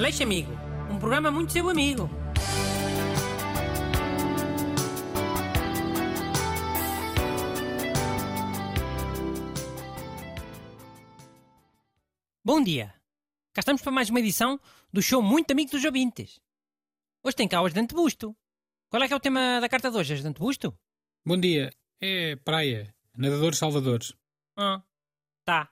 Aleixo Amigo, um programa muito seu amigo. Bom dia. Cá estamos para mais uma edição do show Muito Amigo dos Ouvintes. Hoje tem cá o Ajudante Busto. Qual é que é o tema da carta de hoje, Ajudante Busto? Bom dia. É praia. Nadadores Salvadores. Ah, tá.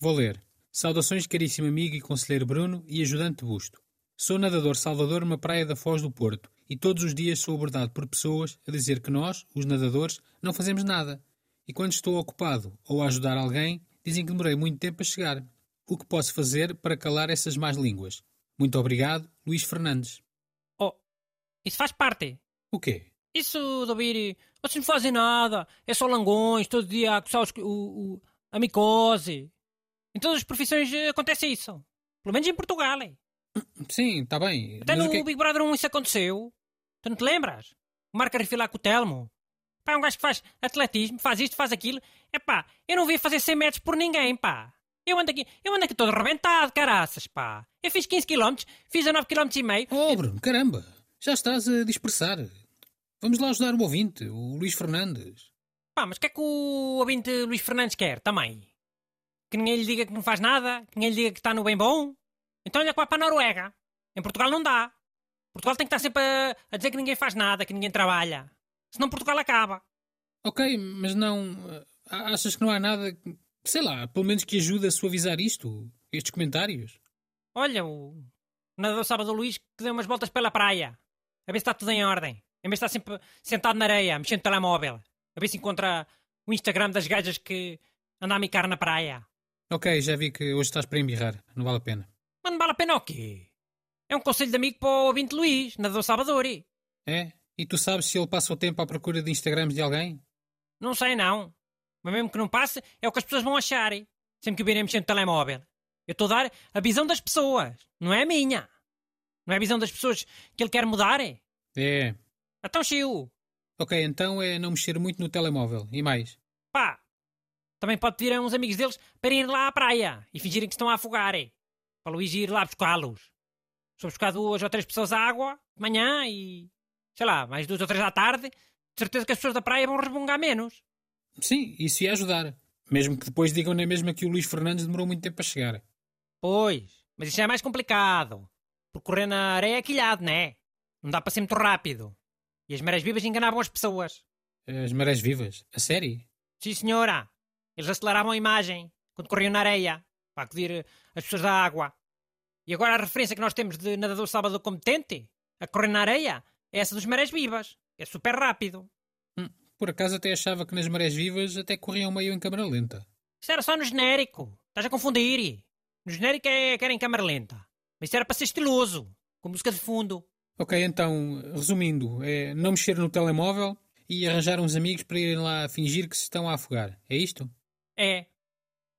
Vou ler. Saudações, caríssimo amigo e conselheiro Bruno e ajudante Busto. Sou nadador Salvador numa praia da Foz do Porto e todos os dias sou abordado por pessoas a dizer que nós, os nadadores, não fazemos nada. E quando estou ocupado ou a ajudar alguém, dizem que demorei muito tempo a chegar. O que posso fazer para calar essas más línguas? Muito obrigado, Luís Fernandes. Oh, isso faz parte. O quê? Isso de ouvir, vocês não fazem nada, é só langões, todo dia a coçar os- o, o- a micose. Em todas as profissões eh, acontece isso. Pelo menos em Portugal. eh. Sim, está bem. Até mas no que é- Big Brother 1 isso aconteceu. Tu não te lembras? O Marco refilar com o Telmo. Pá, é um gajo que faz atletismo, faz isto, faz aquilo. É pá, eu não vi fazer 100 metros por ninguém, pá. Eu ando aqui, eu ando aqui todo arrebentado, caraças, pá. Eu fiz 15 km, fiz a 9 km e meio. Oh, Bruno, caramba! Já estás a dispersar. Vamos lá ajudar o ouvinte, o Luís Fernandes. Pá, mas o que é que o ouvinte Luís Fernandes quer também? Que ninguém lhe diga que não faz nada? Que ninguém lhe diga que está no bem bom? Então olha cá para a Noruega. Em Portugal não dá. Portugal tem que estar sempre a, a dizer que ninguém faz nada, que ninguém trabalha. Senão Portugal acaba. Ok, mas não. ah, Achas que não há nada. que- Sei lá, pelo menos que ajude a suavizar isto? Estes comentários? Olha, o, o nadador Sábado Luís que deu umas voltas pela praia. A ver se está tudo em ordem. Em vez de estar sempre sentado na areia, mexendo no telemóvel. A ver se encontra o Instagram das gajas que andam a micar na praia. Ok, já vi que hoje estás para embirrar. Não vale a pena. Mas não vale a pena o quê? É um conselho de amigo para o ouvinte Luís, nadador Salvador. É? E tu sabes se ele passa o tempo à procura de Instagrams de alguém? Não sei não. Mas mesmo que não passe, é o que as pessoas vão achar. Sempre que o virem mexendo no telemóvel. Eu estou a dar a visão das pessoas. Não é a minha. Não é a visão das pessoas que ele quer mudar. É. É. Então, Chiu. Ok, então é não mexer muito no telemóvel. E mais? Pá. Também pode pedir a uns amigos deles para irem lá à praia e fingirem que estão a afogar. é. Para o Luís ir lá buscá-los. Só buscar duas ou três pessoas à água de manhã e. sei lá, mais duas ou três à tarde. De certeza que as pessoas da praia vão resmungar menos. Sim, isso ia ajudar. Mesmo que depois digam na mesma que o Luís Fernandes demorou muito tempo a chegar. Pois, mas isso é mais complicado. Porque correr na areia é quilhado, não é? Não dá para ser muito rápido. E as marés vivas enganavam as pessoas. As marés vivas. A sério? Sim, senhora. Eles aceleravam a imagem quando corriam na areia para acudir eh, as pessoas da água. E agora a referência que nós temos de nadador salvador competente a correr na areia é essa dos marés vivas. É super rápido. Hum, por acaso até achava que nas marés vivas até corriam meio em câmara lenta. Isso era só no genérico. Estás a confundir. No genérico é que era em câmara lenta. Mas isso era para ser estiloso. Com música de fundo. Ok, então, resumindo, é não mexer no telemóvel e arranjar uns amigos para irem lá fingir que se estão a afogar. É isto? É.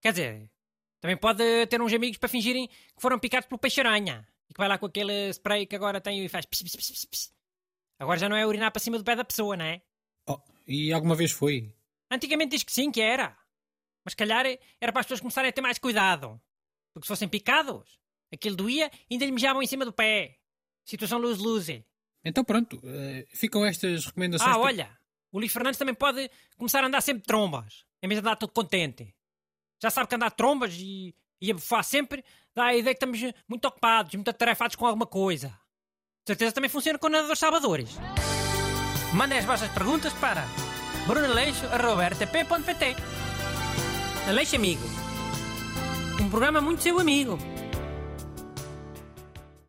Quer dizer, também pode ter uns amigos para fingirem que foram picados pelo peixe-aranha. E que vai lá com aquele spray que agora tem e faz pss, pss, pss, pss. Agora já não é urinar para cima do pé da pessoa, não é? Oh, e alguma vez foi? Antigamente diz que sim, que era. Mas se calhar era para as pessoas começarem a ter mais cuidado. Porque se fossem picados, aquilo doía e ainda lhe mijavam em cima do pé. Situação lose-lose. Então pronto, eh, ficam estas recomendações. Ah, olha, o Luís Fernandes também pode começar a andar sempre de trombas, em vez de andar todo contente. Já sabe que andar trombas e, e a bufar sempre dá a ideia que estamos muito ocupados, muito atarefados com alguma coisa. De certeza também funciona com nadadores salvadores. Mandem as vossas perguntas para brunaleixo.rtp.pt Aleixo Amigo. Um programa muito seu amigo.